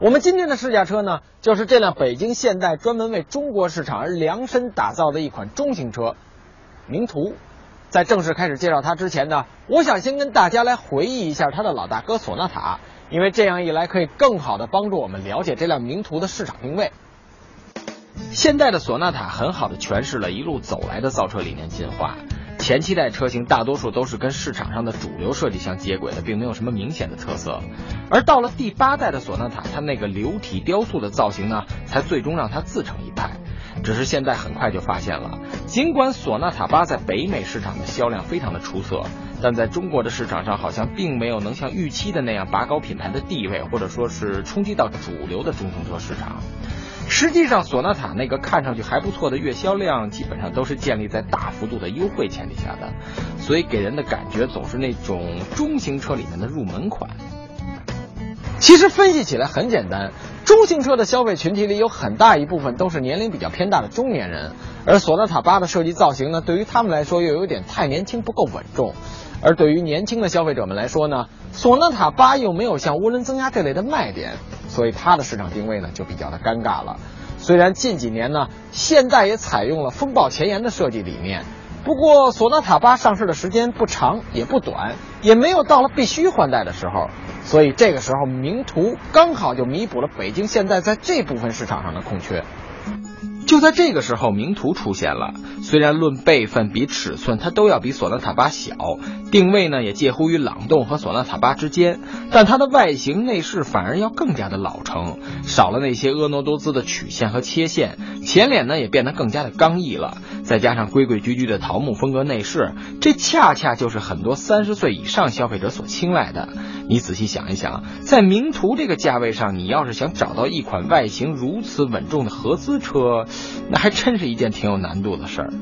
我们今天的试驾车呢，就是这辆北京现代专门为中国市场而量身打造的一款中型车，名图。在正式开始介绍它之前呢，我想先跟大家来回忆一下它的老大哥索纳塔，因为这样一来可以更好的帮助我们了解这辆名图的市场定位。现代的索纳塔很好的诠释了一路走来的造车理念进化。前七代车型大多数都是跟市场上的主流设计相接轨的，并没有什么明显的特色。而到了第八代的索纳塔，它那个流体雕塑的造型呢，才最终让它自成一派。只是现在很快就发现了，尽管索纳塔八在北美市场的销量非常的出色，但在中国的市场上好像并没有能像预期的那样拔高品牌的地位，或者说是冲击到主流的中型车市场。实际上，索纳塔那个看上去还不错的月销量，基本上都是建立在大幅度的优惠前提下的，所以给人的感觉总是那种中型车里面的入门款。其实分析起来很简单，中型车的消费群体里有很大一部分都是年龄比较偏大的中年人，而索纳塔八的设计造型呢，对于他们来说又有点太年轻，不够稳重。而对于年轻的消费者们来说呢，索纳塔八又没有像涡轮增压这类的卖点，所以它的市场定位呢就比较的尴尬了。虽然近几年呢，现代也采用了风暴前沿的设计理念。不过，索纳塔八上市的时间不长也不短，也没有到了必须换代的时候，所以这个时候名图刚好就弥补了北京现代在这部分市场上的空缺。就在这个时候，名图出现了。虽然论辈分比尺寸，它都要比索纳塔八小，定位呢也介乎于朗动和索纳塔八之间，但它的外形内饰反而要更加的老成，少了那些婀娜多姿的曲线和切线，前脸呢也变得更加的刚毅了。再加上规规矩矩的桃木风格内饰，这恰恰就是很多三十岁以上消费者所青睐的。你仔细想一想，在名图这个价位上，你要是想找到一款外形如此稳重的合资车，那还真是一件挺有难度的事儿。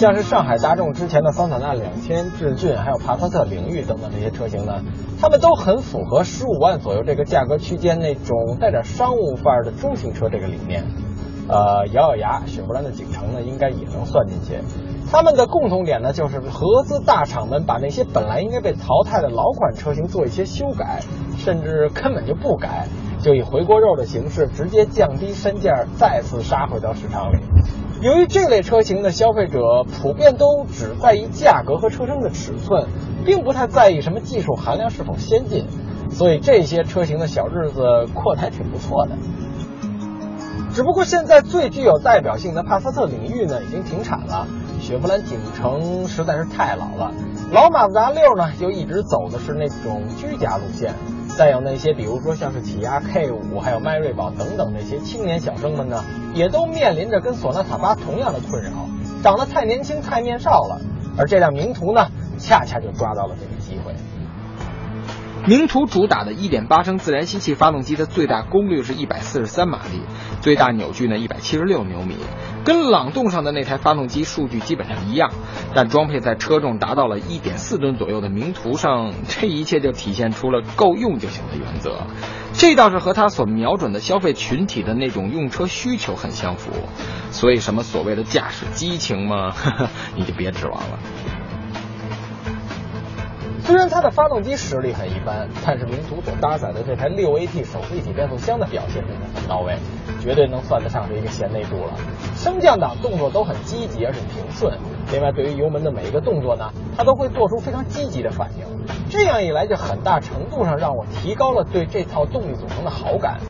像是上海大众之前的桑塔纳两千、致俊，还有帕萨特领域等等这些车型呢，它们都很符合十五万左右这个价格区间那种带点商务范儿的中型车这个理念。呃，咬咬牙，雪佛兰的景程呢，应该也能算进去。他们的共同点呢，就是合资大厂们把那些本来应该被淘汰的老款车型做一些修改，甚至根本就不改，就以回锅肉的形式直接降低身价，再次杀回到市场里。由于这类车型的消费者普遍都只在意价格和车身的尺寸，并不太在意什么技术含量是否先进，所以这些车型的小日子过得还挺不错的。只不过现在最具有代表性的帕萨特领域呢，已经停产了。雪佛兰景程实在是太老了，老马自达六呢，又一直走的是那种居家路线。再有那些，比如说像是起亚 K 五，还有迈锐宝等等那些青年小生们呢，也都面临着跟索纳塔八同样的困扰，长得太年轻、太面少了。而这辆名图呢，恰恰就抓到了这个机会。名图主打的1.8升自然吸气发动机的最大功率是143马力，最大扭矩呢176牛米，跟朗动上的那台发动机数据基本上一样，但装配在车重达到了1.4吨左右的名图上，这一切就体现出了够用就行的原则。这倒是和它所瞄准的消费群体的那种用车需求很相符，所以什么所谓的驾驶激情嘛，你就别指望了。虽然它的发动机实力很一般，但是名图所搭载的这台六 AT 手自一体变速箱的表现真的很到位，绝对能算得上是一个贤内助了。升降档动作都很积极而且平顺，另外对于油门的每一个动作呢，它都会做出非常积极的反应。这样一来，就很大程度上让我提高了对这套动力总成的好感。